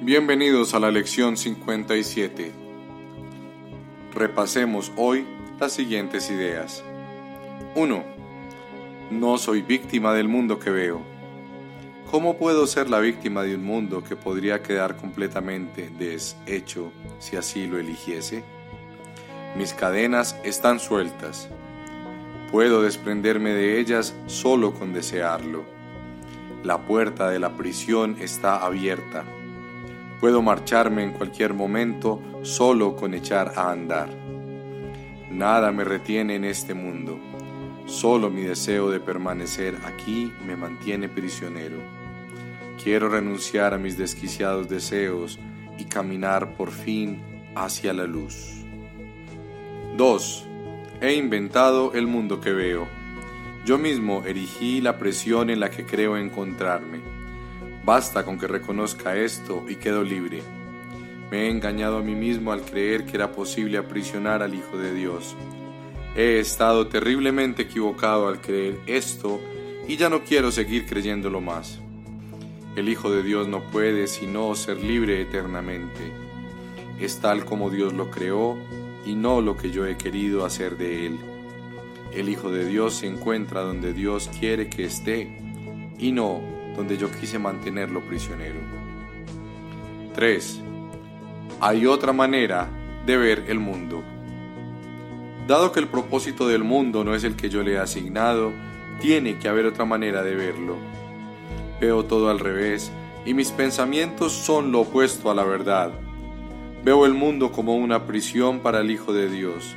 Bienvenidos a la lección 57. Repasemos hoy las siguientes ideas. 1. No soy víctima del mundo que veo. ¿Cómo puedo ser la víctima de un mundo que podría quedar completamente deshecho si así lo eligiese? Mis cadenas están sueltas. Puedo desprenderme de ellas solo con desearlo. La puerta de la prisión está abierta Puedo marcharme en cualquier momento solo con echar a andar. Nada me retiene en este mundo. Solo mi deseo de permanecer aquí me mantiene prisionero. Quiero renunciar a mis desquiciados deseos y caminar por fin hacia la luz. 2. He inventado el mundo que veo. Yo mismo erigí la presión en la que creo encontrarme Basta con que reconozca esto y quedo libre. Me he engañado a mí mismo al creer que era posible aprisionar al Hijo de Dios. He estado terriblemente equivocado al creer esto y ya no quiero seguir creyéndolo más. El Hijo de Dios no puede sino ser libre eternamente. Es tal como Dios lo creó y no lo que yo he querido hacer de él. El Hijo de Dios se encuentra donde Dios quiere que esté y no donde yo quise mantenerlo prisionero. 3. Hay otra manera de ver el mundo. Dado que el propósito del mundo no es el que yo le he asignado, tiene que haber otra manera de verlo. Veo todo al revés y mis pensamientos son lo opuesto a la verdad. Veo el mundo como una prisión para el Hijo de Dios.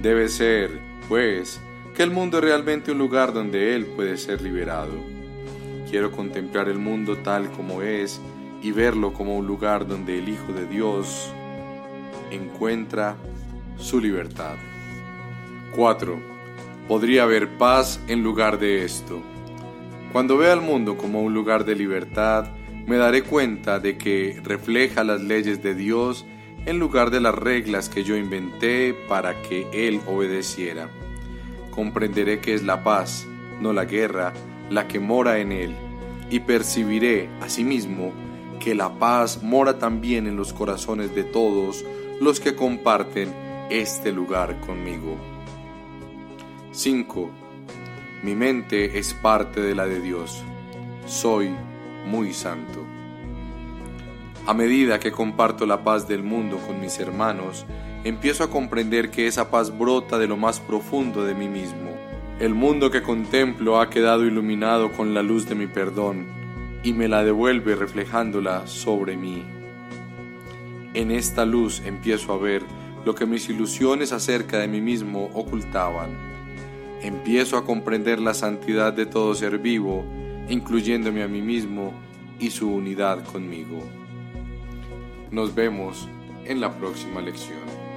Debe ser, pues, que el mundo es realmente un lugar donde Él puede ser liberado. Quiero contemplar el mundo tal como es y verlo como un lugar donde el Hijo de Dios encuentra su libertad. 4. Podría haber paz en lugar de esto. Cuando vea el mundo como un lugar de libertad, me daré cuenta de que refleja las leyes de Dios en lugar de las reglas que yo inventé para que Él obedeciera. Comprenderé que es la paz, no la guerra, la que mora en él, y percibiré asimismo que la paz mora también en los corazones de todos los que comparten este lugar conmigo. 5. Mi mente es parte de la de Dios. Soy muy santo. A medida que comparto la paz del mundo con mis hermanos, empiezo a comprender que esa paz brota de lo más profundo de mí mismo el mundo que contemplo ha quedado iluminado con la luz de mi perdón y me la devuelve reflejándola sobre mí. En esta luz empiezo a ver lo que mis ilusiones acerca de mí mismo ocultaban. Empiezo a comprender la santidad de todo ser vivo, incluyéndome a mí mismo y su unidad conmigo. Nos vemos en la próxima lección.